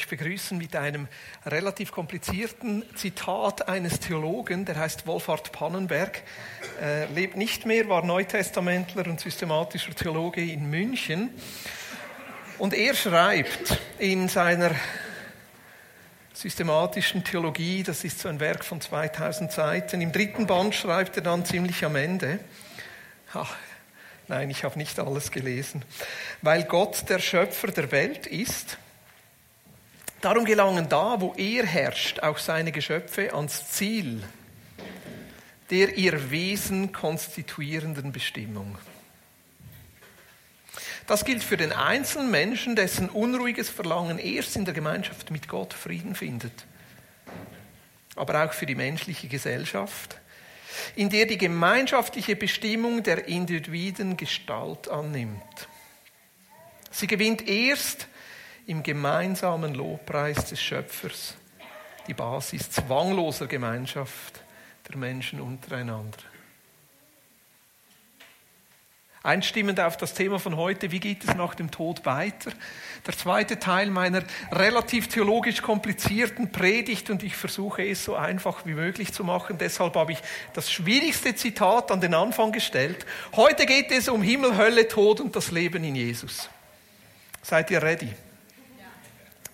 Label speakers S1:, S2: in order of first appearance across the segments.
S1: euch begrüßen mit einem relativ komplizierten Zitat eines Theologen, der heißt Wolfhard Pannenberg, äh, lebt nicht mehr, war Neutestamentler und systematischer Theologe in München. Und er schreibt in seiner systematischen Theologie, das ist so ein Werk von 2000 Seiten, im dritten Band schreibt er dann ziemlich am Ende, ach, nein, ich habe nicht alles gelesen, weil Gott der Schöpfer der Welt ist, Darum gelangen da, wo er herrscht, auch seine Geschöpfe ans Ziel der ihr Wesen konstituierenden Bestimmung. Das gilt für den einzelnen Menschen, dessen unruhiges Verlangen erst in der Gemeinschaft mit Gott Frieden findet, aber auch für die menschliche Gesellschaft, in der die gemeinschaftliche Bestimmung der Individuen Gestalt annimmt. Sie gewinnt erst im gemeinsamen Lobpreis des Schöpfers die Basis zwangloser Gemeinschaft der Menschen untereinander. Einstimmend auf das Thema von heute, wie geht es nach dem Tod weiter? Der zweite Teil meiner relativ theologisch komplizierten Predigt und ich versuche es so einfach wie möglich zu machen. Deshalb habe ich das schwierigste Zitat an den Anfang gestellt. Heute geht es um Himmel, Hölle, Tod und das Leben in Jesus. Seid ihr ready?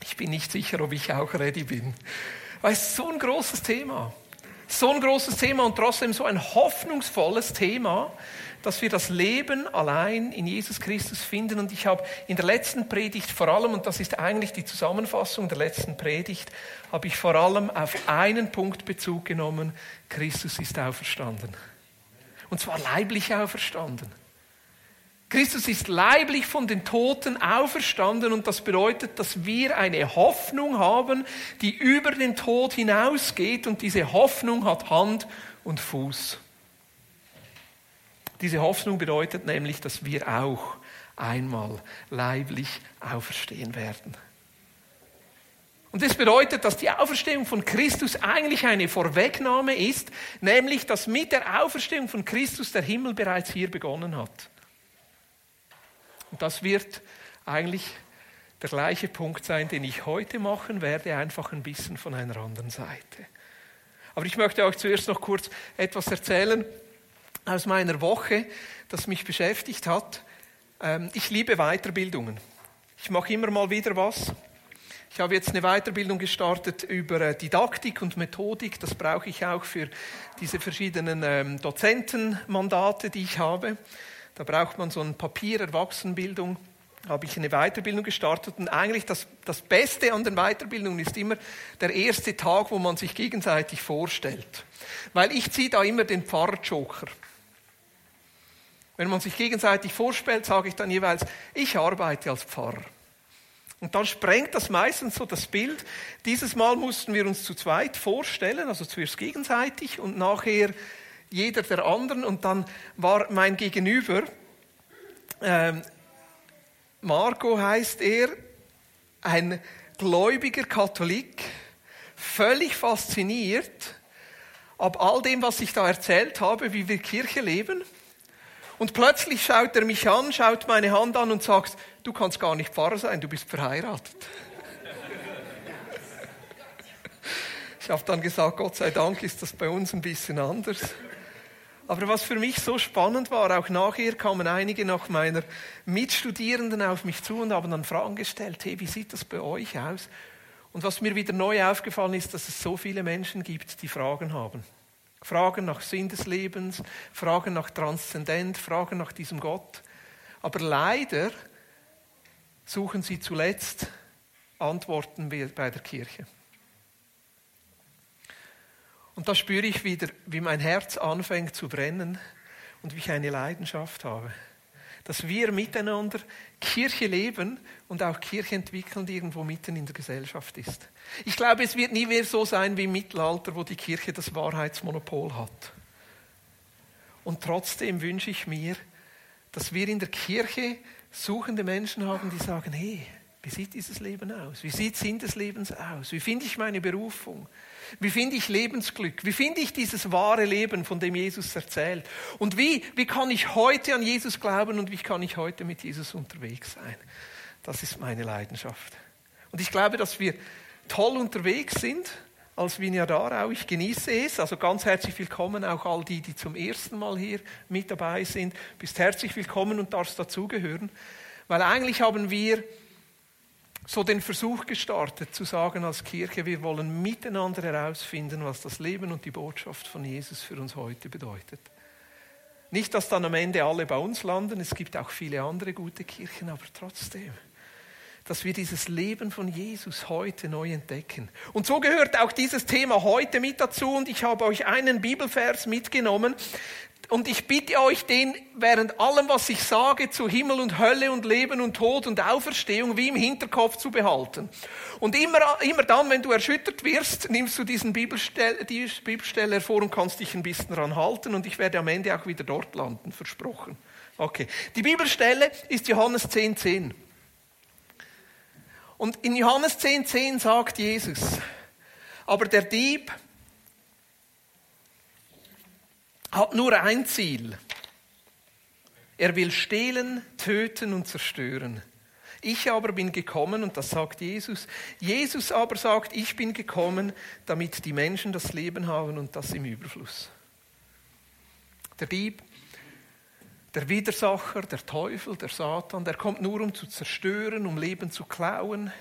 S1: Ich bin nicht sicher, ob ich auch ready bin. Weil es ist so ein großes Thema. So ein großes Thema und trotzdem so ein hoffnungsvolles Thema, dass wir das Leben allein in Jesus Christus finden. Und ich habe in der letzten Predigt vor allem, und das ist eigentlich die Zusammenfassung der letzten Predigt, habe ich vor allem auf einen Punkt Bezug genommen. Christus ist auferstanden. Und zwar leiblich auferstanden. Christus ist leiblich von den Toten auferstanden und das bedeutet, dass wir eine Hoffnung haben, die über den Tod hinausgeht und diese Hoffnung hat Hand und Fuß. Diese Hoffnung bedeutet nämlich, dass wir auch einmal leiblich auferstehen werden. Und das bedeutet, dass die Auferstehung von Christus eigentlich eine Vorwegnahme ist, nämlich dass mit der Auferstehung von Christus der Himmel bereits hier begonnen hat. Und das wird eigentlich der gleiche Punkt sein, den ich heute machen werde, einfach ein bisschen von einer anderen Seite. Aber ich möchte euch zuerst noch kurz etwas erzählen aus meiner Woche, das mich beschäftigt hat. Ähm, ich liebe Weiterbildungen. Ich mache immer mal wieder was. Ich habe jetzt eine Weiterbildung gestartet über äh, Didaktik und Methodik. Das brauche ich auch für diese verschiedenen ähm, Dozentenmandate, die ich habe. Da braucht man so ein Papier, Erwachsenenbildung. Habe ich eine Weiterbildung gestartet und eigentlich das, das Beste an den Weiterbildungen ist immer der erste Tag, wo man sich gegenseitig vorstellt. Weil ich ziehe da immer den Pfarrer-Joker. Wenn man sich gegenseitig vorstellt, sage ich dann jeweils, ich arbeite als Pfarrer. Und dann sprengt das meistens so das Bild. Dieses Mal mussten wir uns zu zweit vorstellen, also zuerst gegenseitig und nachher jeder der anderen. Und dann war mein Gegenüber, ähm, Marco heißt er, ein gläubiger Katholik, völlig fasziniert ab all dem, was ich da erzählt habe, wie wir Kirche leben. Und plötzlich schaut er mich an, schaut meine Hand an und sagt, du kannst gar nicht Pfarrer sein, du bist verheiratet. Ich habe dann gesagt, Gott sei Dank ist das bei uns ein bisschen anders. Aber was für mich so spannend war, auch nachher kamen einige nach meiner Mitstudierenden auf mich zu und haben dann Fragen gestellt, hey, wie sieht das bei euch aus? Und was mir wieder neu aufgefallen ist, dass es so viele Menschen gibt, die Fragen haben. Fragen nach Sinn des Lebens, Fragen nach Transzendent, Fragen nach diesem Gott. Aber leider suchen sie zuletzt Antworten bei der Kirche. Und da spüre ich wieder, wie mein Herz anfängt zu brennen und wie ich eine Leidenschaft habe. Dass wir miteinander Kirche leben und auch Kirche entwickeln, die irgendwo mitten in der Gesellschaft ist. Ich glaube, es wird nie mehr so sein wie im Mittelalter, wo die Kirche das Wahrheitsmonopol hat. Und trotzdem wünsche ich mir, dass wir in der Kirche suchende Menschen haben, die sagen, hey, wie sieht dieses Leben aus? Wie sieht Sinn des Lebens aus? Wie finde ich meine Berufung? Wie finde ich Lebensglück? Wie finde ich dieses wahre Leben, von dem Jesus erzählt? Und wie, wie kann ich heute an Jesus glauben und wie kann ich heute mit Jesus unterwegs sein? Das ist meine Leidenschaft. Und ich glaube, dass wir toll unterwegs sind als Vineyard Aarau. Ich genieße es. Also ganz herzlich willkommen auch all die, die zum ersten Mal hier mit dabei sind. Bist herzlich willkommen und darfst dazugehören. Weil eigentlich haben wir so den Versuch gestartet zu sagen als Kirche, wir wollen miteinander herausfinden, was das Leben und die Botschaft von Jesus für uns heute bedeutet. Nicht, dass dann am Ende alle bei uns landen, es gibt auch viele andere gute Kirchen, aber trotzdem, dass wir dieses Leben von Jesus heute neu entdecken. Und so gehört auch dieses Thema heute mit dazu und ich habe euch einen Bibelvers mitgenommen, und ich bitte euch, den während allem, was ich sage, zu Himmel und Hölle und Leben und Tod und Auferstehung wie im Hinterkopf zu behalten. Und immer, immer dann, wenn du erschüttert wirst, nimmst du diesen Bibelstelle, diese Bibelstelle hervor und kannst dich ein bisschen dran halten und ich werde am Ende auch wieder dort landen, versprochen. Okay. Die Bibelstelle ist Johannes 10,10. 10. Und in Johannes 10,10 10 sagt Jesus, aber der Dieb hat nur ein Ziel. Er will stehlen, töten und zerstören. Ich aber bin gekommen, und das sagt Jesus, Jesus aber sagt, ich bin gekommen, damit die Menschen das Leben haben und das im Überfluss. Der Dieb, der Widersacher, der Teufel, der Satan, der kommt nur, um zu zerstören, um Leben zu klauen,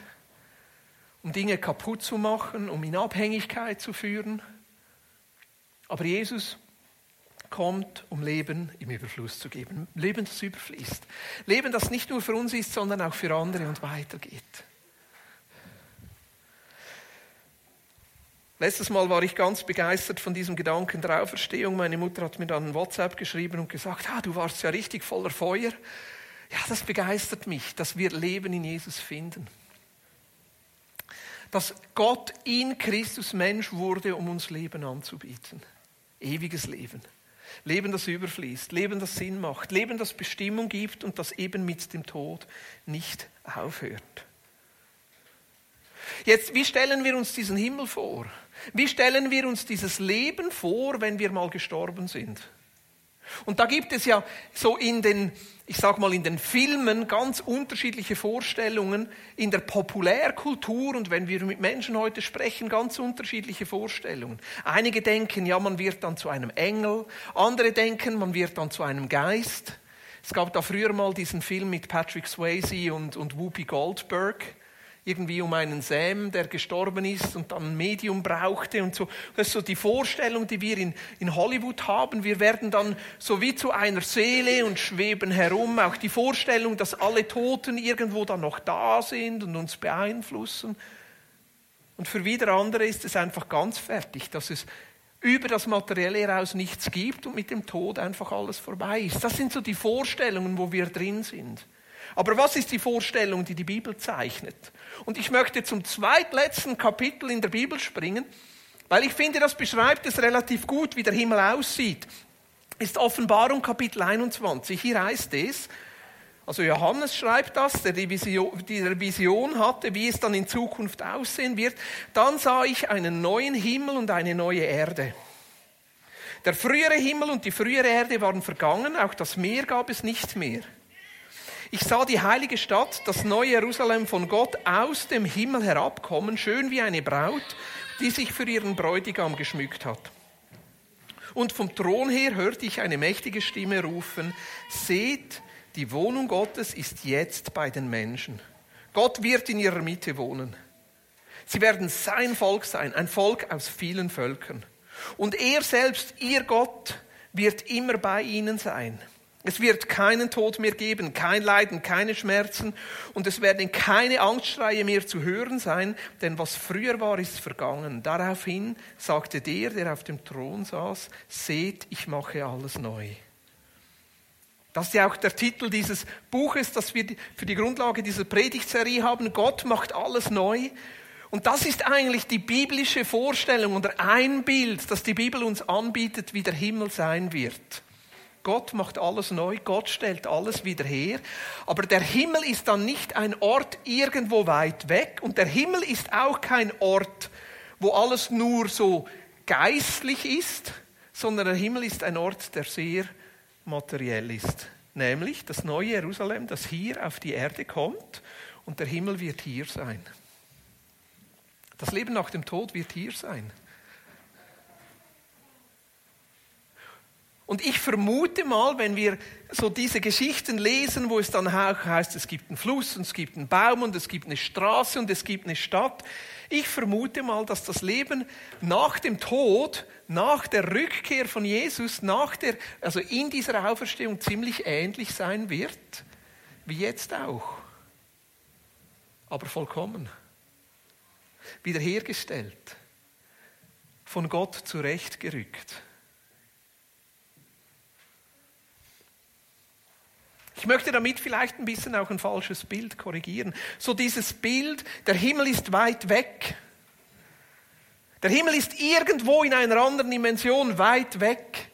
S1: um Dinge kaputt zu machen, um in Abhängigkeit zu führen. Aber Jesus kommt, um Leben im Überfluss zu geben. Leben, das überfließt. Leben, das nicht nur für uns ist, sondern auch für andere und weitergeht. Letztes Mal war ich ganz begeistert von diesem Gedanken der Auferstehung. Meine Mutter hat mir dann WhatsApp geschrieben und gesagt, ah, du warst ja richtig voller Feuer. Ja, das begeistert mich, dass wir Leben in Jesus finden. Dass Gott in Christus Mensch wurde, um uns Leben anzubieten. Ewiges Leben. Leben, das überfließt, Leben, das Sinn macht, Leben, das Bestimmung gibt und das eben mit dem Tod nicht aufhört. Jetzt, wie stellen wir uns diesen Himmel vor? Wie stellen wir uns dieses Leben vor, wenn wir mal gestorben sind? Und da gibt es ja so in den, ich sag mal, in den Filmen ganz unterschiedliche Vorstellungen, in der Populärkultur und wenn wir mit Menschen heute sprechen, ganz unterschiedliche Vorstellungen. Einige denken, ja, man wird dann zu einem Engel, andere denken, man wird dann zu einem Geist. Es gab da früher mal diesen Film mit Patrick Swayze und, und Whoopi Goldberg irgendwie um einen Sam, der gestorben ist und dann ein Medium brauchte und so. Das ist so die Vorstellung, die wir in, in Hollywood haben. Wir werden dann so wie zu einer Seele und schweben herum. Auch die Vorstellung, dass alle Toten irgendwo dann noch da sind und uns beeinflussen. Und für wieder andere ist es einfach ganz fertig, dass es über das Materielle heraus nichts gibt und mit dem Tod einfach alles vorbei ist. Das sind so die Vorstellungen, wo wir drin sind. Aber was ist die Vorstellung, die die Bibel zeichnet? Und ich möchte zum zweitletzten Kapitel in der Bibel springen, weil ich finde, das beschreibt es relativ gut, wie der Himmel aussieht. Ist Offenbarung Kapitel 21. Hier heißt es, also Johannes schreibt das, der die Vision, die Vision hatte, wie es dann in Zukunft aussehen wird. Dann sah ich einen neuen Himmel und eine neue Erde. Der frühere Himmel und die frühere Erde waren vergangen, auch das Meer gab es nicht mehr. Ich sah die heilige Stadt, das neue Jerusalem von Gott aus dem Himmel herabkommen, schön wie eine Braut, die sich für ihren Bräutigam geschmückt hat. Und vom Thron her hörte ich eine mächtige Stimme rufen, seht, die Wohnung Gottes ist jetzt bei den Menschen. Gott wird in ihrer Mitte wohnen. Sie werden sein Volk sein, ein Volk aus vielen Völkern. Und er selbst, ihr Gott, wird immer bei ihnen sein. Es wird keinen Tod mehr geben, kein Leiden, keine Schmerzen und es werden keine Angstschreie mehr zu hören sein, denn was früher war, ist vergangen. Daraufhin sagte der, der auf dem Thron saß, seht, ich mache alles neu. Das ist ja auch der Titel dieses Buches, das wir für die Grundlage dieser Predigtserie haben. Gott macht alles neu. Und das ist eigentlich die biblische Vorstellung oder ein Bild, das die Bibel uns anbietet, wie der Himmel sein wird. Gott macht alles neu, Gott stellt alles wieder her. Aber der Himmel ist dann nicht ein Ort irgendwo weit weg und der Himmel ist auch kein Ort, wo alles nur so geistlich ist, sondern der Himmel ist ein Ort, der sehr materiell ist. Nämlich das neue Jerusalem, das hier auf die Erde kommt und der Himmel wird hier sein. Das Leben nach dem Tod wird hier sein. Und ich vermute mal, wenn wir so diese Geschichten lesen, wo es dann auch heißt, es gibt einen Fluss und es gibt einen Baum und es gibt eine Straße und es gibt eine Stadt, ich vermute mal, dass das Leben nach dem Tod, nach der Rückkehr von Jesus, nach der, also in dieser Auferstehung ziemlich ähnlich sein wird, wie jetzt auch. Aber vollkommen. Wiederhergestellt. Von Gott zurechtgerückt. Ich möchte damit vielleicht ein bisschen auch ein falsches Bild korrigieren. So dieses Bild, der Himmel ist weit weg. Der Himmel ist irgendwo in einer anderen Dimension weit weg.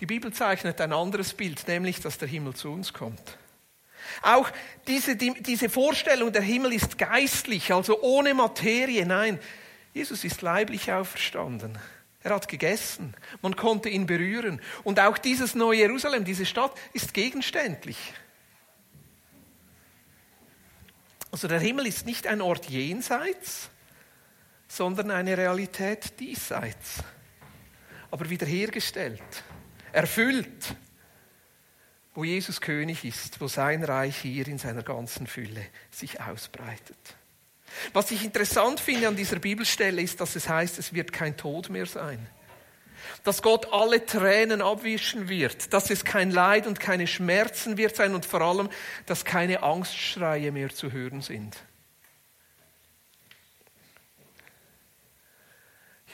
S1: Die Bibel zeichnet ein anderes Bild, nämlich, dass der Himmel zu uns kommt. Auch diese, diese Vorstellung, der Himmel ist geistlich, also ohne Materie. Nein, Jesus ist leiblich auferstanden. Er hat gegessen. Man konnte ihn berühren. Und auch dieses neue Jerusalem, diese Stadt, ist gegenständlich. Also der Himmel ist nicht ein Ort jenseits, sondern eine Realität diesseits. Aber wiederhergestellt, erfüllt, wo Jesus König ist, wo sein Reich hier in seiner ganzen Fülle sich ausbreitet. Was ich interessant finde an dieser Bibelstelle ist, dass es heißt, es wird kein Tod mehr sein. Dass Gott alle Tränen abwischen wird, dass es kein Leid und keine Schmerzen wird sein und vor allem, dass keine Angstschreie mehr zu hören sind.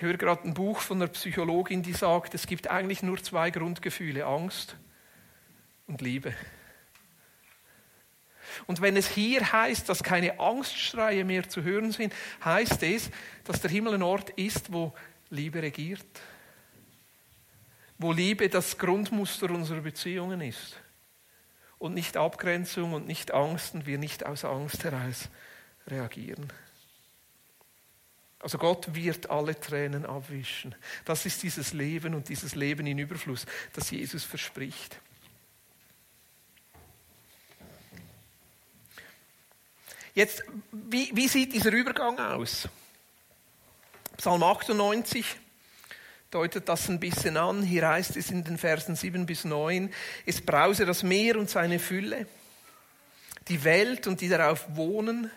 S1: Ich höre gerade ein Buch von einer Psychologin, die sagt, es gibt eigentlich nur zwei Grundgefühle, Angst und Liebe. Und wenn es hier heißt, dass keine Angstschreie mehr zu hören sind, heißt es, dass der Himmel ein Ort ist, wo Liebe regiert. Wo Liebe das Grundmuster unserer Beziehungen ist. Und nicht Abgrenzung und nicht Angst und wir nicht aus Angst heraus reagieren. Also Gott wird alle Tränen abwischen. Das ist dieses Leben und dieses Leben in Überfluss, das Jesus verspricht. Jetzt, wie, wie sieht dieser Übergang aus? Psalm 98 deutet das ein bisschen an. Hier heißt es in den Versen 7 bis 9, es brause das Meer und seine Fülle, die Welt und die darauf wohnen.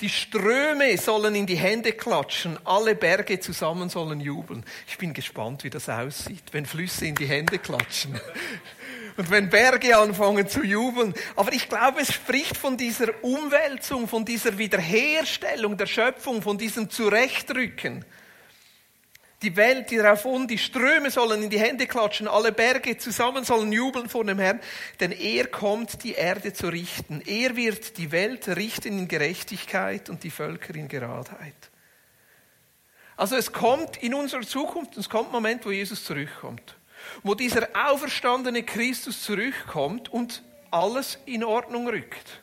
S1: Die Ströme sollen in die Hände klatschen, alle Berge zusammen sollen jubeln. Ich bin gespannt, wie das aussieht, wenn Flüsse in die Hände klatschen und wenn Berge anfangen zu jubeln. Aber ich glaube, es spricht von dieser Umwälzung, von dieser Wiederherstellung der Schöpfung, von diesem Zurechtrücken. Die Welt, die darauf und die Ströme sollen in die Hände klatschen, alle Berge zusammen sollen jubeln vor dem Herrn, denn er kommt, die Erde zu richten. Er wird die Welt richten in Gerechtigkeit und die Völker in Geradheit. Also es kommt in unserer Zukunft, es kommt ein Moment, wo Jesus zurückkommt wo dieser auferstandene Christus zurückkommt und alles in Ordnung rückt.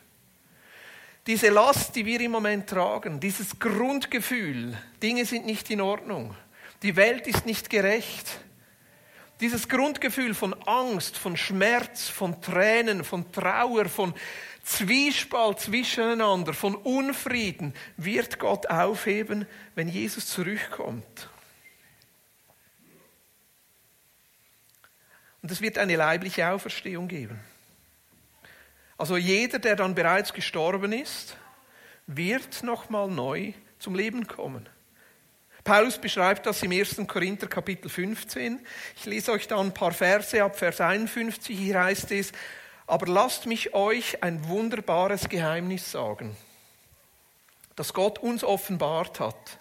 S1: Diese Last, die wir im Moment tragen, dieses Grundgefühl, Dinge sind nicht in Ordnung, die Welt ist nicht gerecht, dieses Grundgefühl von Angst, von Schmerz, von Tränen, von Trauer, von Zwiespalt zwischeneinander, von Unfrieden wird Gott aufheben, wenn Jesus zurückkommt. Und es wird eine leibliche Auferstehung geben. Also jeder, der dann bereits gestorben ist, wird nochmal neu zum Leben kommen. Paulus beschreibt das im 1. Korinther Kapitel 15. Ich lese euch da ein paar Verse ab, Vers 51. Hier heißt es, aber lasst mich euch ein wunderbares Geheimnis sagen, das Gott uns offenbart hat.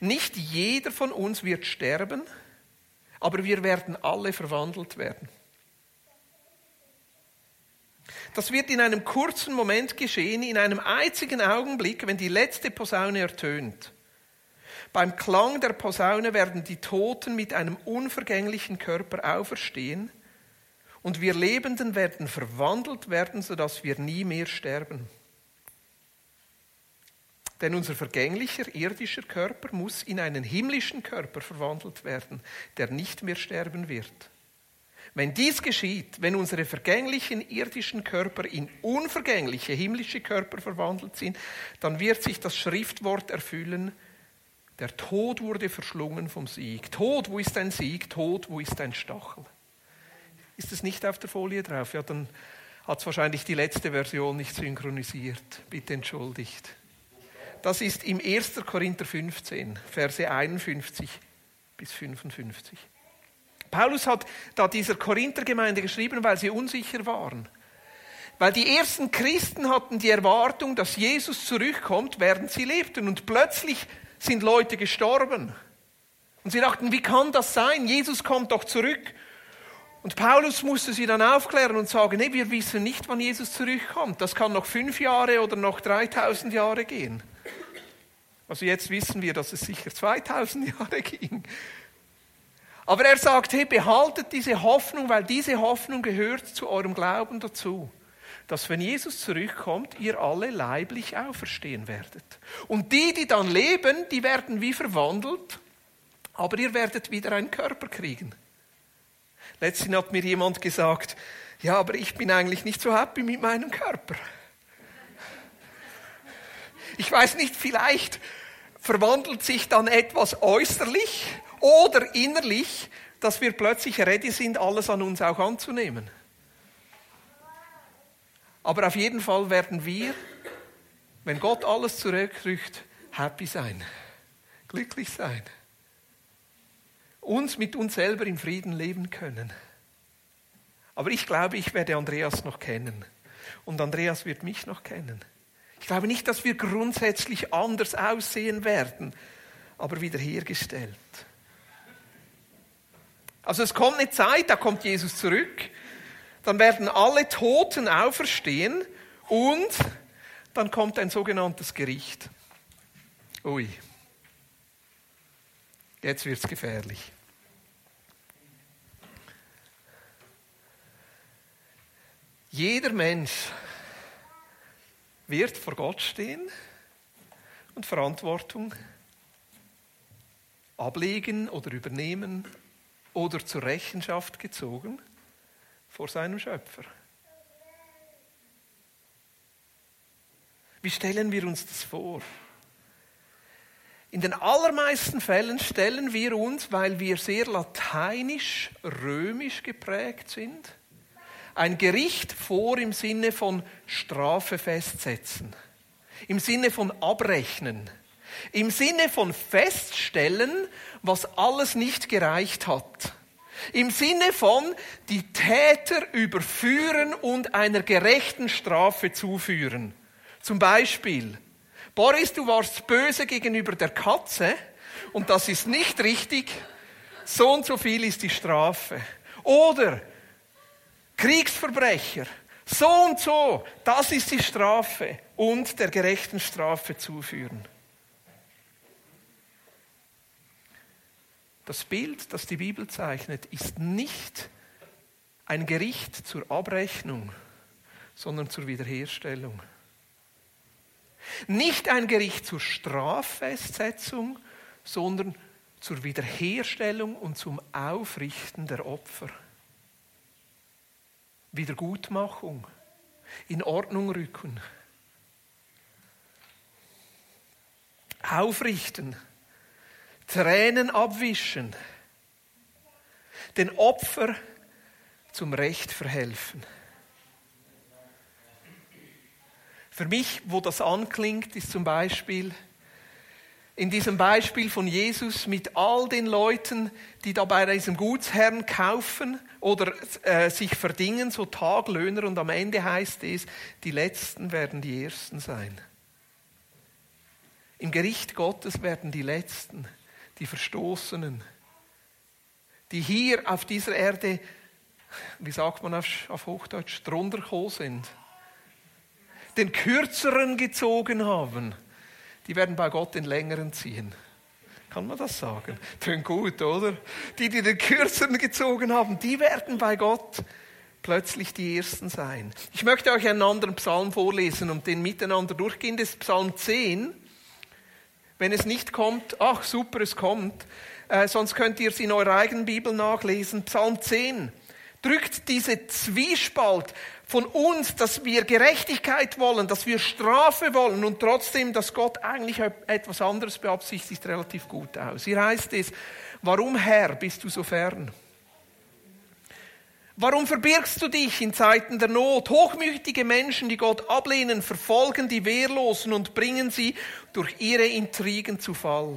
S1: Nicht jeder von uns wird sterben, aber wir werden alle verwandelt werden. Das wird in einem kurzen Moment geschehen, in einem einzigen Augenblick, wenn die letzte Posaune ertönt. Beim Klang der Posaune werden die Toten mit einem unvergänglichen Körper auferstehen und wir Lebenden werden verwandelt werden, sodass wir nie mehr sterben. Denn unser vergänglicher irdischer Körper muss in einen himmlischen Körper verwandelt werden, der nicht mehr sterben wird. Wenn dies geschieht, wenn unsere vergänglichen irdischen Körper in unvergängliche himmlische Körper verwandelt sind, dann wird sich das Schriftwort erfüllen, der Tod wurde verschlungen vom Sieg. Tod, wo ist dein Sieg? Tod, wo ist dein Stachel? Ist es nicht auf der Folie drauf? Ja, dann hat es wahrscheinlich die letzte Version nicht synchronisiert. Bitte entschuldigt. Das ist im 1. Korinther 15, Verse 51 bis 55. Paulus hat da dieser Korinthergemeinde geschrieben, weil sie unsicher waren. Weil die ersten Christen hatten die Erwartung, dass Jesus zurückkommt, während sie lebten. Und plötzlich sind Leute gestorben. Und sie dachten, wie kann das sein? Jesus kommt doch zurück. Und Paulus musste sie dann aufklären und sagen, nee, wir wissen nicht, wann Jesus zurückkommt. Das kann noch fünf Jahre oder noch 3000 Jahre gehen. Also jetzt wissen wir, dass es sicher 2000 Jahre ging. Aber er sagt, hey, behaltet diese Hoffnung, weil diese Hoffnung gehört zu eurem Glauben dazu. Dass wenn Jesus zurückkommt, ihr alle leiblich auferstehen werdet. Und die, die dann leben, die werden wie verwandelt, aber ihr werdet wieder einen Körper kriegen. Letztens hat mir jemand gesagt, ja, aber ich bin eigentlich nicht so happy mit meinem Körper. Ich weiß nicht, vielleicht verwandelt sich dann etwas äußerlich oder innerlich, dass wir plötzlich ready sind, alles an uns auch anzunehmen. Aber auf jeden Fall werden wir, wenn Gott alles zurückrückt, happy sein, glücklich sein, uns mit uns selber im Frieden leben können. Aber ich glaube, ich werde Andreas noch kennen und Andreas wird mich noch kennen. Ich glaube nicht, dass wir grundsätzlich anders aussehen werden, aber wiederhergestellt. Also es kommt eine Zeit, da kommt Jesus zurück, dann werden alle Toten auferstehen und dann kommt ein sogenanntes Gericht. Ui, jetzt wird es gefährlich. Jeder Mensch wird vor Gott stehen und Verantwortung ablegen oder übernehmen oder zur Rechenschaft gezogen vor seinem Schöpfer. Wie stellen wir uns das vor? In den allermeisten Fällen stellen wir uns, weil wir sehr lateinisch-römisch geprägt sind, ein Gericht vor im Sinne von Strafe festsetzen, im Sinne von abrechnen, im Sinne von feststellen, was alles nicht gereicht hat. Im Sinne von die Täter überführen und einer gerechten Strafe zuführen. Zum Beispiel, Boris, du warst böse gegenüber der Katze und das ist nicht richtig. So und so viel ist die Strafe. Oder Kriegsverbrecher. So und so, das ist die Strafe und der gerechten Strafe zuführen. Das Bild, das die Bibel zeichnet, ist nicht ein Gericht zur Abrechnung, sondern zur Wiederherstellung. Nicht ein Gericht zur Straffestsetzung, sondern zur Wiederherstellung und zum Aufrichten der Opfer. Wiedergutmachung, in Ordnung rücken, aufrichten Tränen abwischen, den Opfer zum Recht verhelfen. Für mich, wo das anklingt, ist zum Beispiel in diesem Beispiel von Jesus mit all den Leuten, die da bei diesem Gutsherrn kaufen oder äh, sich verdingen, so Taglöhner, und am Ende heißt es, die Letzten werden die Ersten sein. Im Gericht Gottes werden die Letzten die Verstoßenen, die hier auf dieser Erde, wie sagt man auf, Hochdeutsch, drunter sind, den Kürzeren gezogen haben, die werden bei Gott den Längeren ziehen. Kann man das sagen? Tönt gut, oder? Die, die den Kürzeren gezogen haben, die werden bei Gott plötzlich die Ersten sein. Ich möchte euch einen anderen Psalm vorlesen und den miteinander durchgehen. Das ist Psalm 10. Wenn es nicht kommt, ach super, es kommt. Äh, sonst könnt ihr es in eurer eigenen Bibel nachlesen. Psalm 10. drückt diese Zwiespalt von uns, dass wir Gerechtigkeit wollen, dass wir Strafe wollen und trotzdem, dass Gott eigentlich etwas anderes beabsichtigt, relativ gut aus. Hier heißt es, warum Herr bist du so fern? Warum verbirgst du dich in Zeiten der Not? Hochmütige Menschen, die Gott ablehnen, verfolgen die Wehrlosen und bringen sie durch ihre Intrigen zu Fall.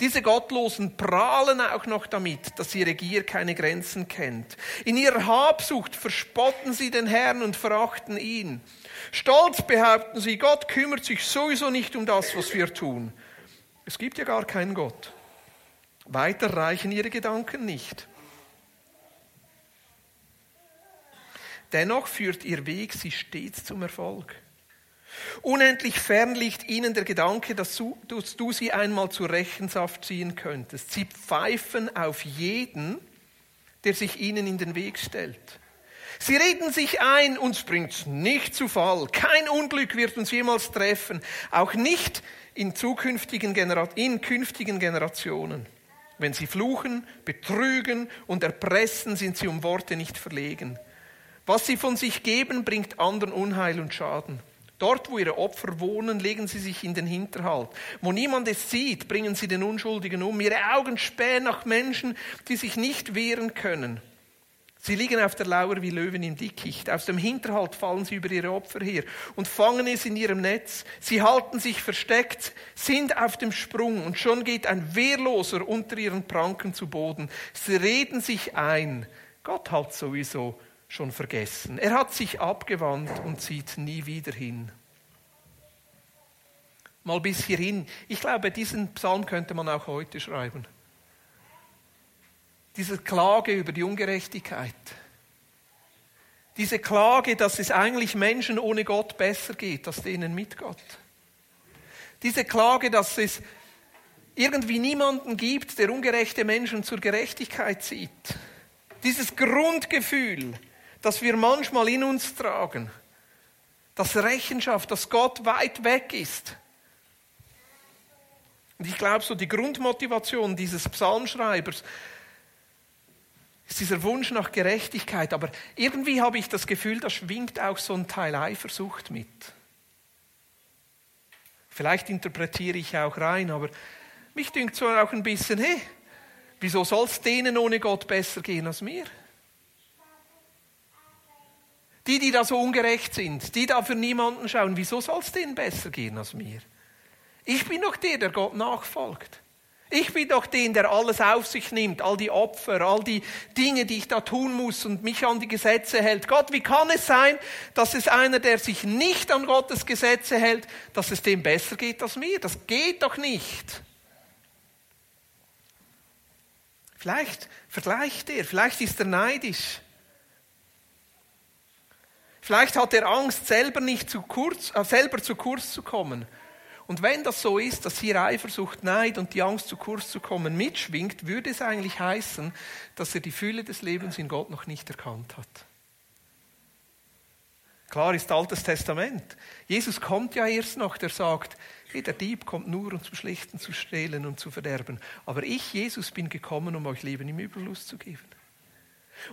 S1: Diese Gottlosen prahlen auch noch damit, dass ihre Gier keine Grenzen kennt. In ihrer Habsucht verspotten sie den Herrn und verachten ihn. Stolz behaupten sie, Gott kümmert sich sowieso nicht um das, was wir tun. Es gibt ja gar keinen Gott. Weiter reichen ihre Gedanken nicht. Dennoch führt ihr Weg sie stets zum Erfolg. Unendlich fern liegt ihnen der Gedanke, dass du, dass du sie einmal zur Rechenschaft ziehen könntest. Sie pfeifen auf jeden, der sich ihnen in den Weg stellt. Sie reden sich ein, uns bringt's nicht zu Fall. Kein Unglück wird uns jemals treffen, auch nicht in zukünftigen Genera in künftigen Generationen. Wenn sie fluchen, betrügen und erpressen, sind sie um Worte nicht verlegen. Was sie von sich geben, bringt anderen Unheil und Schaden. Dort, wo ihre Opfer wohnen, legen sie sich in den Hinterhalt. Wo niemand es sieht, bringen sie den Unschuldigen um. Ihre Augen spähen nach Menschen, die sich nicht wehren können. Sie liegen auf der Lauer wie Löwen im Dickicht. Aus dem Hinterhalt fallen sie über ihre Opfer her und fangen es in ihrem Netz. Sie halten sich versteckt, sind auf dem Sprung und schon geht ein Wehrloser unter ihren Pranken zu Boden. Sie reden sich ein. Gott hat sowieso schon vergessen. Er hat sich abgewandt und zieht nie wieder hin. Mal bis hierhin. Ich glaube, diesen Psalm könnte man auch heute schreiben. Diese Klage über die Ungerechtigkeit. Diese Klage, dass es eigentlich Menschen ohne Gott besser geht als denen mit Gott. Diese Klage, dass es irgendwie niemanden gibt, der ungerechte Menschen zur Gerechtigkeit zieht. Dieses Grundgefühl, das wir manchmal in uns tragen. Das Rechenschaft, dass Gott weit weg ist. Und ich glaube, so die Grundmotivation dieses Psalmschreibers ist dieser Wunsch nach Gerechtigkeit. Aber irgendwie habe ich das Gefühl, da schwingt auch so ein Teil Eifersucht mit. Vielleicht interpretiere ich auch rein, aber mich dünkt so auch ein bisschen, hey, wieso soll es denen ohne Gott besser gehen als mir? Die, die da so ungerecht sind, die da für niemanden schauen, wieso soll es denen besser gehen als mir? Ich bin doch der, der Gott nachfolgt. Ich bin doch der, der alles auf sich nimmt, all die Opfer, all die Dinge, die ich da tun muss und mich an die Gesetze hält. Gott, wie kann es sein, dass es einer, der sich nicht an Gottes Gesetze hält, dass es dem besser geht als mir? Das geht doch nicht. Vielleicht vergleicht er, vielleicht ist er neidisch. Vielleicht hat er Angst, selber, nicht zu kurz, äh, selber zu kurz zu kommen. Und wenn das so ist, dass hier Eifersucht, Neid und die Angst, zu kurz zu kommen, mitschwingt, würde es eigentlich heißen, dass er die Fülle des Lebens in Gott noch nicht erkannt hat. Klar ist Altes Testament. Jesus kommt ja erst noch, der sagt, hey, der Dieb kommt nur, um zu schlichten, zu stehlen und zu verderben. Aber ich, Jesus, bin gekommen, um euch Leben im Überfluss zu geben.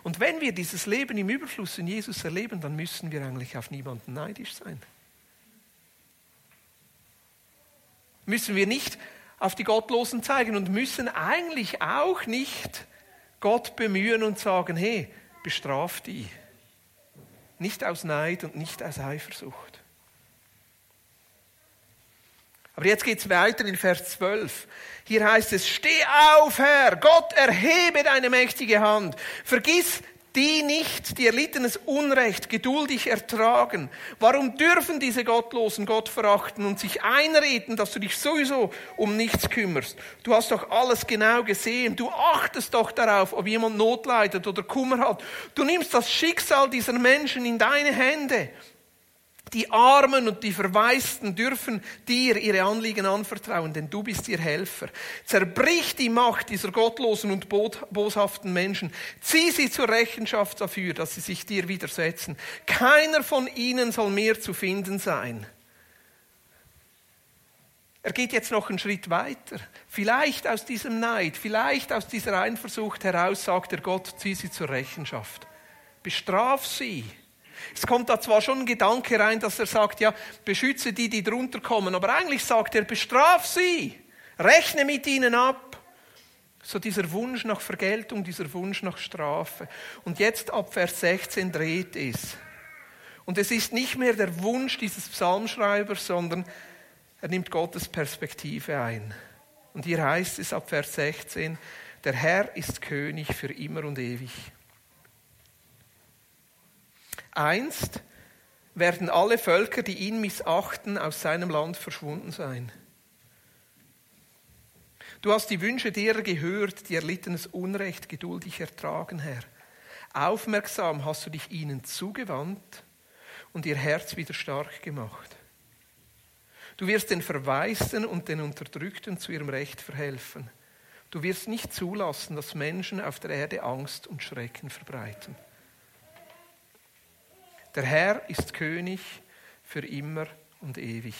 S1: Und wenn wir dieses Leben im Überfluss in Jesus erleben, dann müssen wir eigentlich auf niemanden neidisch sein. Müssen wir nicht auf die Gottlosen zeigen und müssen eigentlich auch nicht Gott bemühen und sagen, hey, bestraf die. Nicht aus Neid und nicht aus Eifersucht. Aber jetzt geht es weiter in Vers 12. Hier heißt es, steh auf, Herr, Gott, erhebe deine mächtige Hand. Vergiss die nicht, die erlittenes Unrecht geduldig ertragen. Warum dürfen diese Gottlosen Gott verachten und sich einreden, dass du dich sowieso um nichts kümmerst? Du hast doch alles genau gesehen. Du achtest doch darauf, ob jemand Not leidet oder Kummer hat. Du nimmst das Schicksal dieser Menschen in deine Hände. Die Armen und die Verwaisten dürfen dir ihre Anliegen anvertrauen, denn du bist ihr Helfer. Zerbrich die Macht dieser gottlosen und boshaften Menschen. Zieh sie zur Rechenschaft dafür, dass sie sich dir widersetzen. Keiner von ihnen soll mehr zu finden sein. Er geht jetzt noch einen Schritt weiter. Vielleicht aus diesem Neid, vielleicht aus dieser Eifersucht heraus sagt er Gott, zieh sie zur Rechenschaft. bestraf sie. Es kommt da zwar schon ein Gedanke rein, dass er sagt, ja, beschütze die, die drunter kommen, aber eigentlich sagt er, bestraf sie, rechne mit ihnen ab. So dieser Wunsch nach Vergeltung, dieser Wunsch nach Strafe. Und jetzt ab Vers 16 dreht es. Und es ist nicht mehr der Wunsch dieses Psalmschreibers, sondern er nimmt Gottes Perspektive ein. Und hier heißt es ab Vers 16, der Herr ist König für immer und ewig. Einst werden alle Völker, die ihn missachten, aus seinem Land verschwunden sein. Du hast die Wünsche derer gehört, die erlittenes Unrecht geduldig ertragen, Herr. Aufmerksam hast du dich ihnen zugewandt und ihr Herz wieder stark gemacht. Du wirst den Verwaisten und den Unterdrückten zu ihrem Recht verhelfen. Du wirst nicht zulassen, dass Menschen auf der Erde Angst und Schrecken verbreiten. Der Herr ist König für immer und ewig.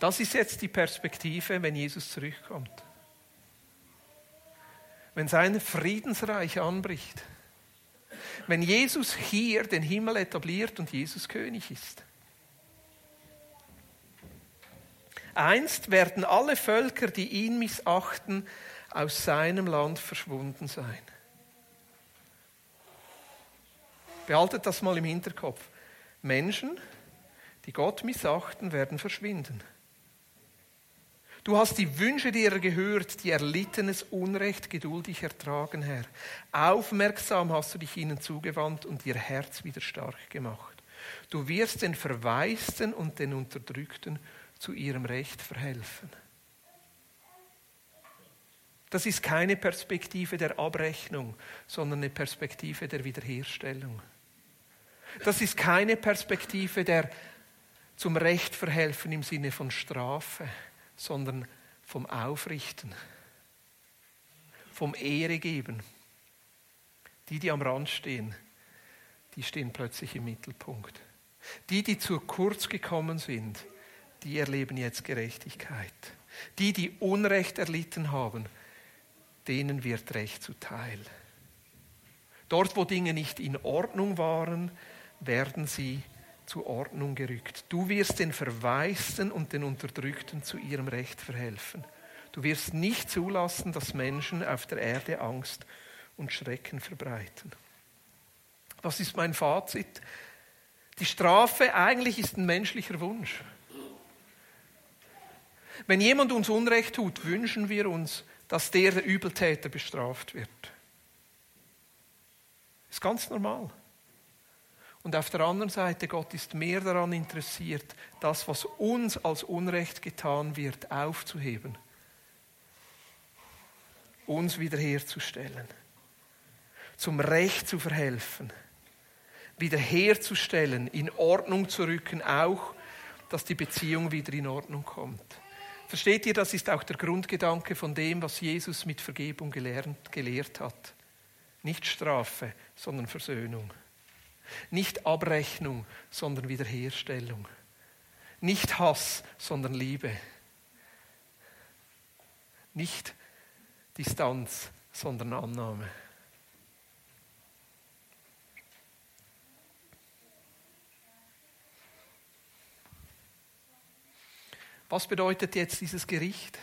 S1: Das ist jetzt die Perspektive, wenn Jesus zurückkommt. Wenn sein Friedensreich anbricht. Wenn Jesus hier den Himmel etabliert und Jesus König ist. Einst werden alle Völker, die ihn missachten, aus seinem Land verschwunden sein. Behaltet das mal im Hinterkopf. Menschen, die Gott missachten, werden verschwinden. Du hast die Wünsche derer gehört, die erlittenes Unrecht geduldig ertragen, Herr. Aufmerksam hast du dich ihnen zugewandt und ihr Herz wieder stark gemacht. Du wirst den Verwaisten und den Unterdrückten zu ihrem Recht verhelfen. Das ist keine Perspektive der Abrechnung, sondern eine Perspektive der Wiederherstellung. Das ist keine Perspektive der zum Recht verhelfen im Sinne von Strafe, sondern vom Aufrichten, vom Ehre geben. Die, die am Rand stehen, die stehen plötzlich im Mittelpunkt. Die, die zu kurz gekommen sind, die erleben jetzt Gerechtigkeit. Die, die Unrecht erlitten haben, denen wird Recht zuteil. Dort, wo Dinge nicht in Ordnung waren, werden sie zur Ordnung gerückt. Du wirst den Verwaisten und den Unterdrückten zu ihrem Recht verhelfen. Du wirst nicht zulassen, dass Menschen auf der Erde Angst und Schrecken verbreiten. Was ist mein Fazit? Die Strafe eigentlich ist ein menschlicher Wunsch. Wenn jemand uns Unrecht tut, wünschen wir uns, dass der, der Übeltäter bestraft wird. Ist ganz normal. Und auf der anderen Seite, Gott ist mehr daran interessiert, das, was uns als Unrecht getan wird, aufzuheben, uns wiederherzustellen, zum Recht zu verhelfen, wiederherzustellen, in Ordnung zu rücken, auch, dass die Beziehung wieder in Ordnung kommt. Versteht ihr, das ist auch der Grundgedanke von dem, was Jesus mit Vergebung gelernt, gelehrt hat. Nicht Strafe, sondern Versöhnung. Nicht Abrechnung, sondern Wiederherstellung. Nicht Hass, sondern Liebe. Nicht Distanz, sondern Annahme. Was bedeutet jetzt dieses Gericht?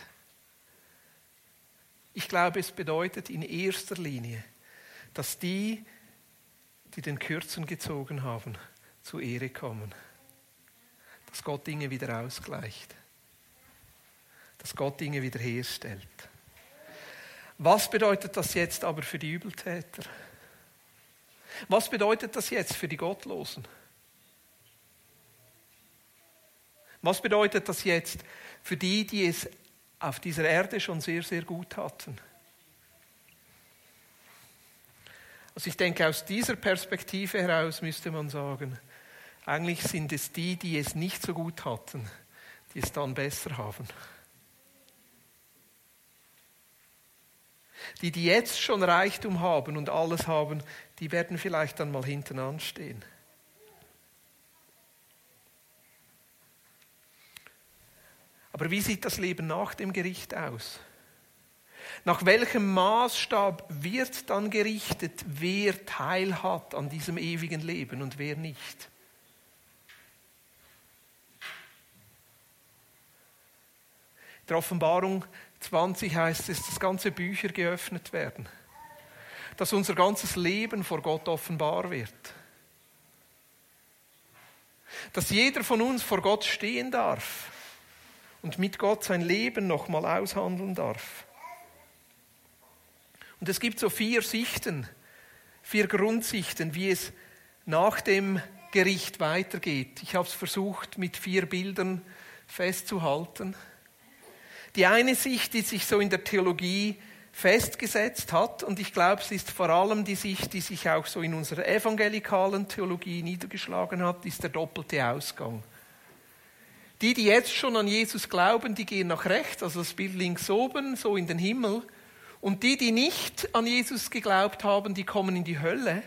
S1: Ich glaube, es bedeutet in erster Linie, dass die, die den Kürzen gezogen haben, zu Ehre kommen. Dass Gott Dinge wieder ausgleicht. Dass Gott Dinge wiederherstellt. Was bedeutet das jetzt aber für die Übeltäter? Was bedeutet das jetzt für die Gottlosen? Was bedeutet das jetzt für die, die es auf dieser Erde schon sehr, sehr gut hatten? Also ich denke, aus dieser Perspektive heraus müsste man sagen, eigentlich sind es die, die es nicht so gut hatten, die es dann besser haben. Die, die jetzt schon Reichtum haben und alles haben, die werden vielleicht dann mal hinten anstehen. Aber wie sieht das Leben nach dem Gericht aus? Nach welchem Maßstab wird dann gerichtet, wer Teil hat an diesem ewigen Leben und wer nicht? In der Offenbarung 20 heißt es, dass ganze Bücher geöffnet werden, dass unser ganzes Leben vor Gott offenbar wird, dass jeder von uns vor Gott stehen darf und mit Gott sein Leben nochmal aushandeln darf. Und es gibt so vier Sichten, vier Grundsichten, wie es nach dem Gericht weitergeht. Ich habe es versucht, mit vier Bildern festzuhalten. Die eine Sicht, die sich so in der Theologie festgesetzt hat, und ich glaube, es ist vor allem die Sicht, die sich auch so in unserer evangelikalen Theologie niedergeschlagen hat, ist der doppelte Ausgang. Die, die jetzt schon an Jesus glauben, die gehen nach rechts, also das Bild links oben, so in den Himmel. Und die, die nicht an Jesus geglaubt haben, die kommen in die Hölle.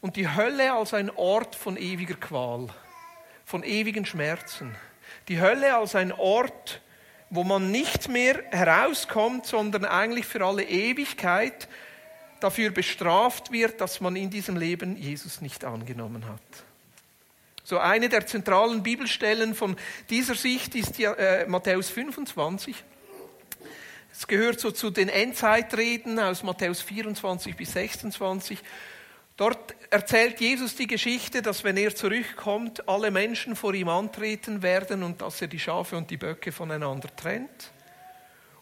S1: Und die Hölle als ein Ort von ewiger Qual, von ewigen Schmerzen. Die Hölle als ein Ort, wo man nicht mehr herauskommt, sondern eigentlich für alle Ewigkeit dafür bestraft wird, dass man in diesem Leben Jesus nicht angenommen hat. So eine der zentralen Bibelstellen von dieser Sicht ist ja, äh, Matthäus 25. Es gehört so zu den Endzeitreden aus Matthäus 24 bis 26. Dort erzählt Jesus die Geschichte, dass wenn er zurückkommt, alle Menschen vor ihm antreten werden und dass er die Schafe und die Böcke voneinander trennt.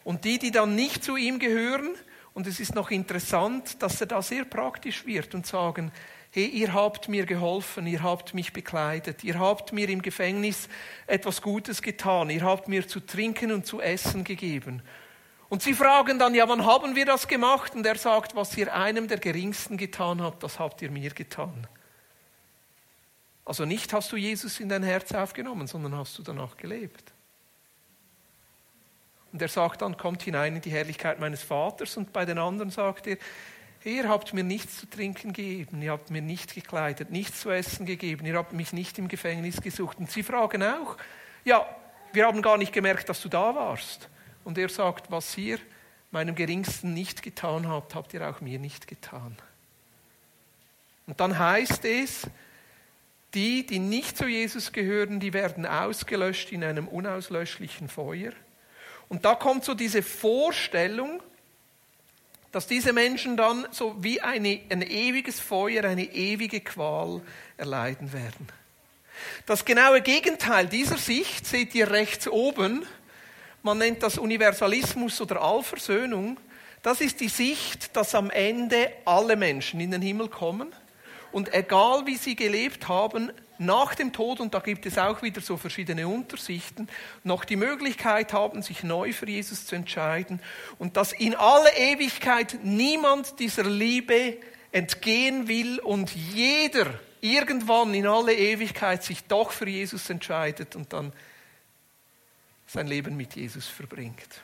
S1: Und die, die dann nicht zu ihm gehören, und es ist noch interessant, dass er da sehr praktisch wird und sagen, hey, ihr habt mir geholfen, ihr habt mich bekleidet, ihr habt mir im Gefängnis etwas Gutes getan, ihr habt mir zu trinken und zu essen gegeben. Und sie fragen dann, ja, wann haben wir das gemacht? Und er sagt, was ihr einem der Geringsten getan habt, das habt ihr mir getan. Also nicht hast du Jesus in dein Herz aufgenommen, sondern hast du danach gelebt. Und er sagt dann, kommt hinein in die Herrlichkeit meines Vaters. Und bei den anderen sagt er, ihr habt mir nichts zu trinken gegeben, ihr habt mir nicht gekleidet, nichts zu essen gegeben, ihr habt mich nicht im Gefängnis gesucht. Und sie fragen auch, ja, wir haben gar nicht gemerkt, dass du da warst. Und er sagt, was ihr meinem Geringsten nicht getan habt, habt ihr auch mir nicht getan. Und dann heißt es, die, die nicht zu Jesus gehören, die werden ausgelöscht in einem unauslöschlichen Feuer. Und da kommt so diese Vorstellung, dass diese Menschen dann so wie eine, ein ewiges Feuer, eine ewige Qual erleiden werden. Das genaue Gegenteil dieser Sicht seht ihr rechts oben man nennt das Universalismus oder Allversöhnung, das ist die Sicht, dass am Ende alle Menschen in den Himmel kommen und egal wie sie gelebt haben, nach dem Tod, und da gibt es auch wieder so verschiedene Untersichten, noch die Möglichkeit haben, sich neu für Jesus zu entscheiden und dass in aller Ewigkeit niemand dieser Liebe entgehen will und jeder irgendwann in aller Ewigkeit sich doch für Jesus entscheidet und dann sein Leben mit Jesus verbringt.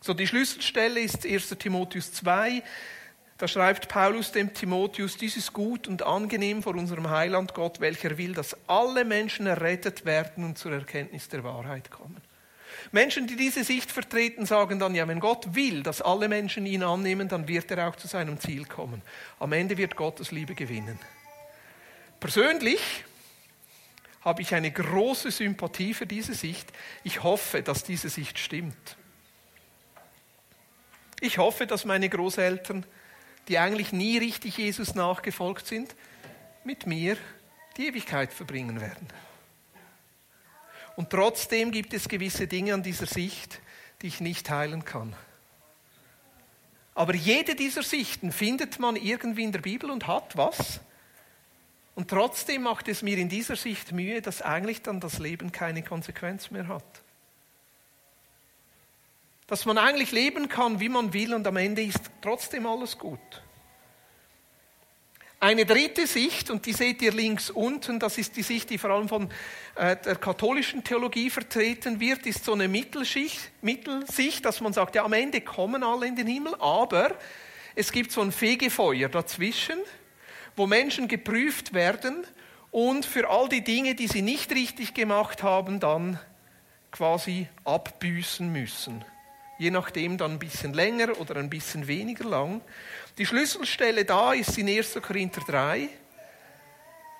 S1: So, die Schlüsselstelle ist 1. Timotheus 2. Da schreibt Paulus dem Timotheus, dies ist gut und angenehm vor unserem Heiland Gott, welcher will, dass alle Menschen errettet werden und zur Erkenntnis der Wahrheit kommen. Menschen, die diese Sicht vertreten, sagen dann, ja, wenn Gott will, dass alle Menschen ihn annehmen, dann wird er auch zu seinem Ziel kommen. Am Ende wird Gottes Liebe gewinnen. Persönlich habe ich eine große Sympathie für diese Sicht. Ich hoffe, dass diese Sicht stimmt. Ich hoffe, dass meine Großeltern, die eigentlich nie richtig Jesus nachgefolgt sind, mit mir die Ewigkeit verbringen werden. Und trotzdem gibt es gewisse Dinge an dieser Sicht, die ich nicht teilen kann. Aber jede dieser Sichten findet man irgendwie in der Bibel und hat was? Und trotzdem macht es mir in dieser Sicht Mühe, dass eigentlich dann das Leben keine Konsequenz mehr hat. Dass man eigentlich leben kann, wie man will und am Ende ist trotzdem alles gut. Eine dritte Sicht, und die seht ihr links unten, das ist die Sicht, die vor allem von äh, der katholischen Theologie vertreten wird, ist so eine Mittelschicht, Mittelsicht, dass man sagt, ja, am Ende kommen alle in den Himmel, aber es gibt so ein Fegefeuer dazwischen wo Menschen geprüft werden und für all die Dinge, die sie nicht richtig gemacht haben, dann quasi abbüßen müssen. je nachdem dann ein bisschen länger oder ein bisschen weniger lang. Die Schlüsselstelle da ist in 1. Korinther 3,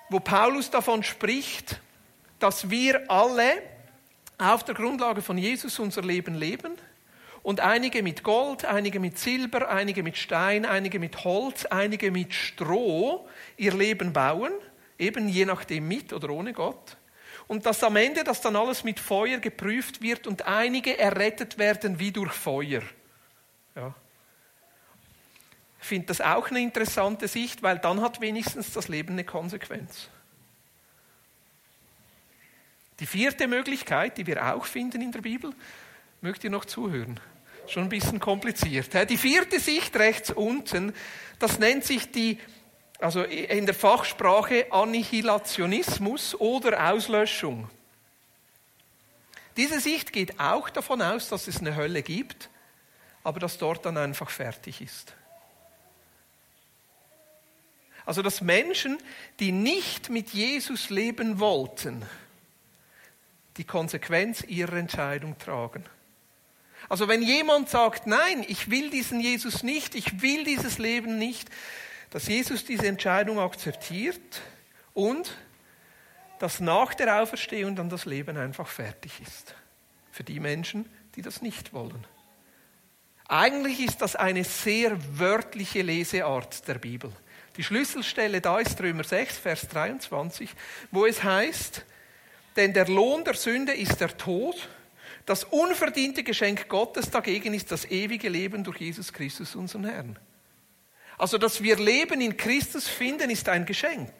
S1: wo Paulus davon spricht, dass wir alle auf der Grundlage von Jesus unser Leben leben und einige mit Gold, einige mit Silber, einige mit Stein, einige mit Holz, einige mit Stroh ihr Leben bauen, eben je nachdem mit oder ohne Gott. Und dass am Ende das dann alles mit Feuer geprüft wird und einige errettet werden wie durch Feuer. Ja. Ich finde das auch eine interessante Sicht, weil dann hat wenigstens das Leben eine Konsequenz. Die vierte Möglichkeit, die wir auch finden in der Bibel, mögt ihr noch zuhören? Schon ein bisschen kompliziert. Die vierte Sicht rechts unten, das nennt sich die, also in der Fachsprache Annihilationismus oder Auslöschung. Diese Sicht geht auch davon aus, dass es eine Hölle gibt, aber dass dort dann einfach fertig ist. Also dass Menschen, die nicht mit Jesus leben wollten, die Konsequenz ihrer Entscheidung tragen. Also wenn jemand sagt, nein, ich will diesen Jesus nicht, ich will dieses Leben nicht, dass Jesus diese Entscheidung akzeptiert und dass nach der Auferstehung dann das Leben einfach fertig ist. Für die Menschen, die das nicht wollen. Eigentlich ist das eine sehr wörtliche Leseart der Bibel. Die Schlüsselstelle da ist Römer 6, Vers 23, wo es heißt, denn der Lohn der Sünde ist der Tod. Das unverdiente Geschenk Gottes dagegen ist das ewige Leben durch Jesus Christus, unseren Herrn. Also, dass wir Leben in Christus finden, ist ein Geschenk.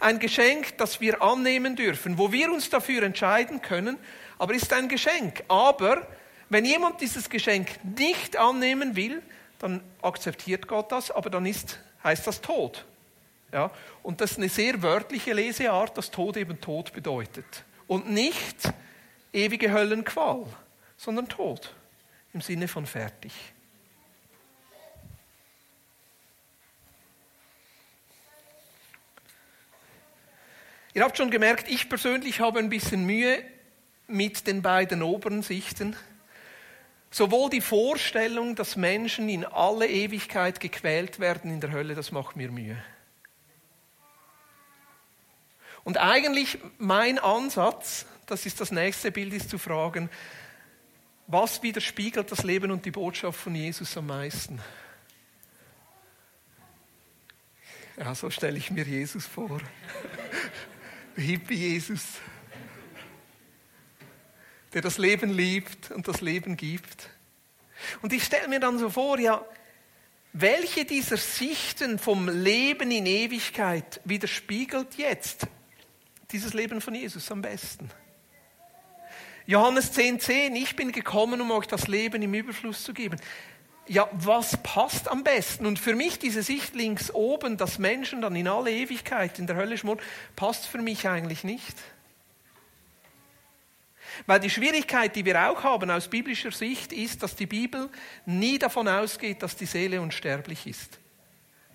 S1: Ein Geschenk, das wir annehmen dürfen, wo wir uns dafür entscheiden können, aber ist ein Geschenk. Aber wenn jemand dieses Geschenk nicht annehmen will, dann akzeptiert Gott das, aber dann ist, heißt das Tod. Ja? Und das ist eine sehr wörtliche Leseart, dass Tod eben Tod bedeutet. Und nicht ewige Höllenqual, sondern Tod im Sinne von fertig. Ihr habt schon gemerkt, ich persönlich habe ein bisschen Mühe mit den beiden oberen Sichten. Sowohl die Vorstellung, dass Menschen in alle Ewigkeit gequält werden in der Hölle, das macht mir Mühe. Und eigentlich mein Ansatz, das ist das nächste Bild, ist zu fragen, was widerspiegelt das Leben und die Botschaft von Jesus am meisten? Ja, so stelle ich mir Jesus vor. Hippie Jesus, der das Leben liebt und das Leben gibt. Und ich stelle mir dann so vor, ja, welche dieser Sichten vom Leben in Ewigkeit widerspiegelt jetzt dieses Leben von Jesus am besten. Johannes 10,10, 10, ich bin gekommen, um euch das Leben im Überfluss zu geben. Ja, was passt am besten? Und für mich diese Sicht links oben, dass Menschen dann in alle Ewigkeit in der Hölle schmoren, passt für mich eigentlich nicht. Weil die Schwierigkeit, die wir auch haben aus biblischer Sicht, ist, dass die Bibel nie davon ausgeht, dass die Seele unsterblich ist.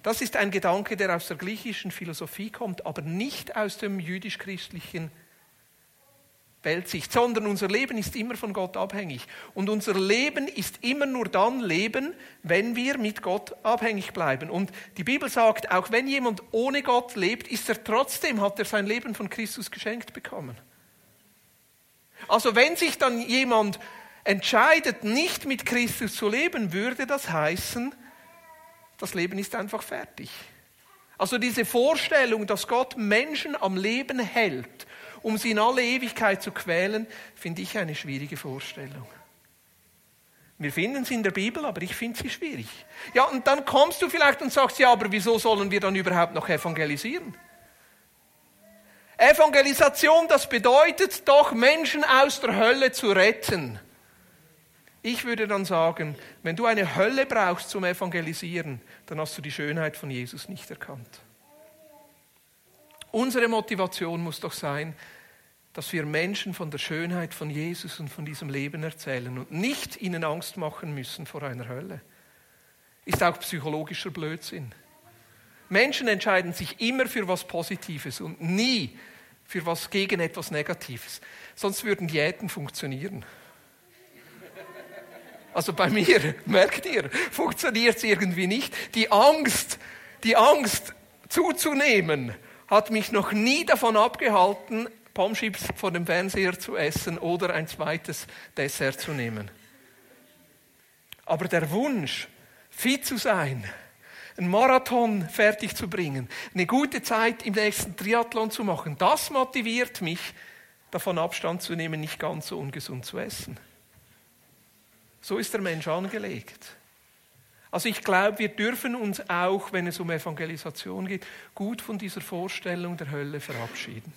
S1: Das ist ein Gedanke, der aus der griechischen Philosophie kommt, aber nicht aus dem jüdisch-christlichen Weltsicht, sondern unser Leben ist immer von Gott abhängig. Und unser Leben ist immer nur dann Leben, wenn wir mit Gott abhängig bleiben. Und die Bibel sagt, auch wenn jemand ohne Gott lebt, ist er trotzdem, hat er sein Leben von Christus geschenkt bekommen. Also wenn sich dann jemand entscheidet, nicht mit Christus zu leben, würde das heißen, das Leben ist einfach fertig. Also diese Vorstellung, dass Gott Menschen am Leben hält, um sie in alle Ewigkeit zu quälen, finde ich eine schwierige Vorstellung. Wir finden sie in der Bibel, aber ich finde sie schwierig. Ja, und dann kommst du vielleicht und sagst, ja, aber wieso sollen wir dann überhaupt noch evangelisieren? Evangelisation, das bedeutet doch, Menschen aus der Hölle zu retten. Ich würde dann sagen, wenn du eine Hölle brauchst zum Evangelisieren, dann hast du die Schönheit von Jesus nicht erkannt. Unsere Motivation muss doch sein, dass wir Menschen von der Schönheit von Jesus und von diesem Leben erzählen und nicht ihnen Angst machen müssen vor einer Hölle. Ist auch psychologischer Blödsinn. Menschen entscheiden sich immer für was Positives und nie für was gegen etwas Negatives. Sonst würden Diäten funktionieren. Also bei mir, merkt ihr, funktioniert es irgendwie nicht. Die Angst, die Angst zuzunehmen, hat mich noch nie davon abgehalten, Pommchips vor dem Fernseher zu essen oder ein zweites Dessert zu nehmen. Aber der Wunsch, fit zu sein, einen Marathon fertig zu bringen, eine gute Zeit im nächsten Triathlon zu machen, das motiviert mich, davon Abstand zu nehmen, nicht ganz so ungesund zu essen. So ist der Mensch angelegt. Also ich glaube, wir dürfen uns auch, wenn es um Evangelisation geht, gut von dieser Vorstellung der Hölle verabschieden.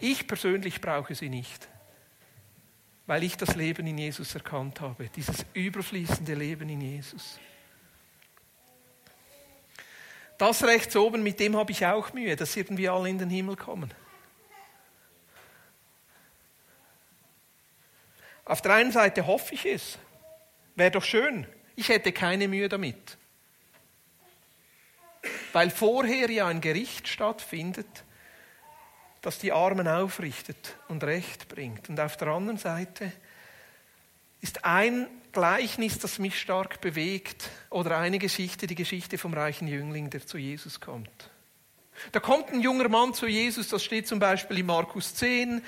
S1: Ich persönlich brauche sie nicht, weil ich das Leben in Jesus erkannt habe, dieses überfließende Leben in Jesus. Das rechts oben, mit dem habe ich auch Mühe, dass irgendwie alle in den Himmel kommen. Auf der einen Seite hoffe ich es. Wäre doch schön. Ich hätte keine Mühe damit. Weil vorher ja ein Gericht stattfindet, das die Armen aufrichtet und Recht bringt. Und auf der anderen Seite ist ein Gleichnis, das mich stark bewegt, oder eine Geschichte, die Geschichte vom reichen Jüngling, der zu Jesus kommt. Da kommt ein junger Mann zu Jesus, das steht zum Beispiel in Markus 10,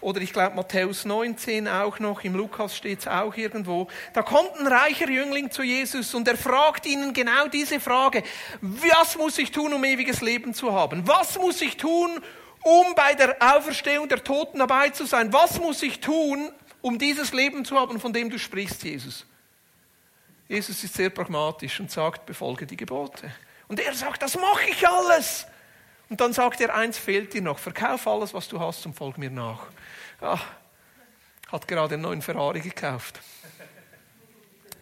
S1: oder ich glaube Matthäus 19 auch noch, im Lukas steht es auch irgendwo. Da kommt ein reicher Jüngling zu Jesus und er fragt ihnen genau diese Frage. Was muss ich tun, um ewiges Leben zu haben? Was muss ich tun, um bei der Auferstehung der Toten dabei zu sein? Was muss ich tun, um dieses Leben zu haben, von dem du sprichst, Jesus? Jesus ist sehr pragmatisch und sagt, befolge die Gebote. Und er sagt, das mache ich alles. Und dann sagt er, eins fehlt dir noch, verkauf alles, was du hast und folg mir nach. Ach, hat gerade einen neuen Ferrari gekauft.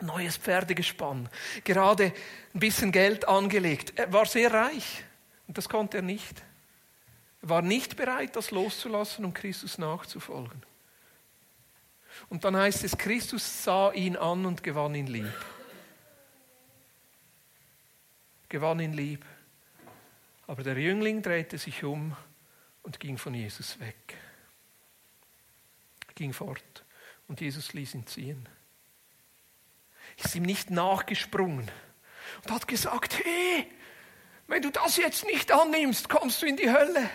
S1: Neues Pferdegespann. Gerade ein bisschen Geld angelegt. Er war sehr reich und das konnte er nicht. Er war nicht bereit, das loszulassen, um Christus nachzufolgen. Und dann heißt es, Christus sah ihn an und gewann ihn lieb. Gewann ihn lieb. Aber der Jüngling drehte sich um und ging von Jesus weg. Ging fort und Jesus ließ ihn ziehen. Ist ihm nicht nachgesprungen und hat gesagt, hey, wenn du das jetzt nicht annimmst, kommst du in die Hölle.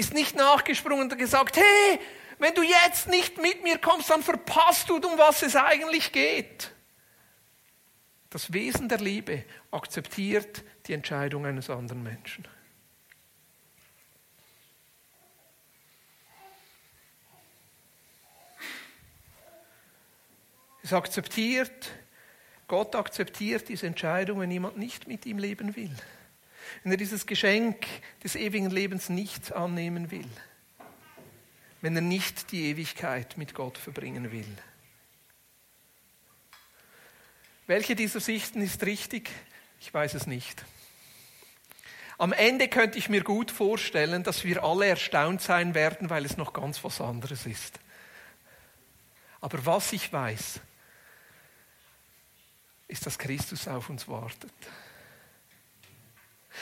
S1: Ist nicht nachgesprungen und gesagt, hey, wenn du jetzt nicht mit mir kommst, dann verpasst du, um was es eigentlich geht. Das Wesen der Liebe akzeptiert die Entscheidung eines anderen Menschen. Es akzeptiert, Gott akzeptiert diese Entscheidung, wenn jemand nicht mit ihm leben will. Wenn er dieses Geschenk des ewigen Lebens nicht annehmen will. Wenn er nicht die Ewigkeit mit Gott verbringen will. Welche dieser Sichten ist richtig? Ich weiß es nicht. Am Ende könnte ich mir gut vorstellen, dass wir alle erstaunt sein werden, weil es noch ganz was anderes ist. Aber was ich weiß, ist, dass Christus auf uns wartet.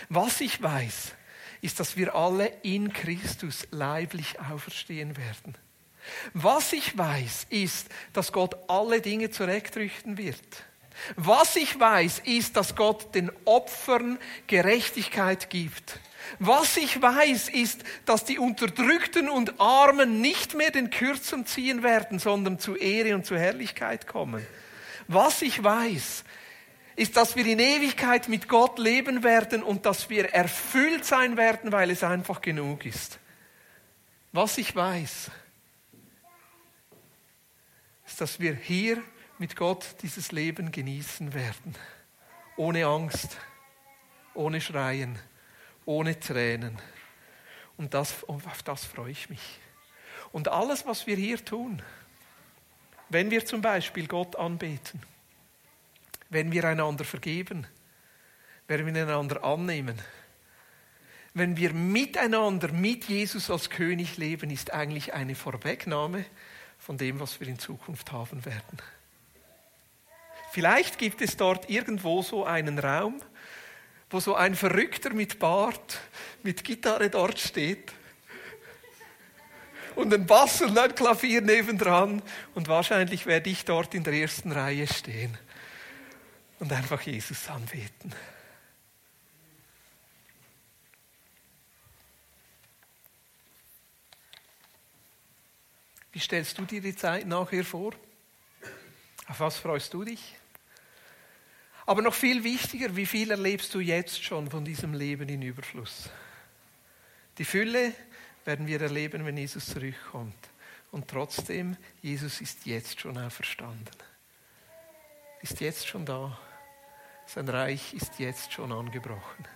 S1: Was ich weiß, ist, dass wir alle in Christus leiblich auferstehen werden. Was ich weiß, ist, dass Gott alle Dinge zurechtrichten wird. Was ich weiß, ist, dass Gott den Opfern Gerechtigkeit gibt. Was ich weiß, ist, dass die Unterdrückten und Armen nicht mehr den Kürzern ziehen werden, sondern zu Ehre und zu Herrlichkeit kommen. Was ich weiß, ist, dass wir in Ewigkeit mit Gott leben werden und dass wir erfüllt sein werden, weil es einfach genug ist. Was ich weiß, ist, dass wir hier mit Gott dieses Leben genießen werden. Ohne Angst, ohne Schreien, ohne Tränen. Und das, auf das freue ich mich. Und alles, was wir hier tun, wenn wir zum Beispiel Gott anbeten, wenn wir einander vergeben, wenn wir einander annehmen, wenn wir miteinander mit Jesus als König leben, ist eigentlich eine Vorwegnahme von dem, was wir in Zukunft haben werden. Vielleicht gibt es dort irgendwo so einen Raum, wo so ein Verrückter mit Bart, mit Gitarre dort steht und ein Bass und ein Klavier nebendran. Und wahrscheinlich werde ich dort in der ersten Reihe stehen und einfach Jesus anbeten. Wie stellst du dir die Zeit nachher vor? Auf was freust du dich? Aber noch viel wichtiger, wie viel erlebst du jetzt schon von diesem Leben in Überfluss? Die Fülle werden wir erleben, wenn Jesus zurückkommt. Und trotzdem, Jesus ist jetzt schon auferstanden. Ist jetzt schon da. Sein Reich ist jetzt schon angebrochen.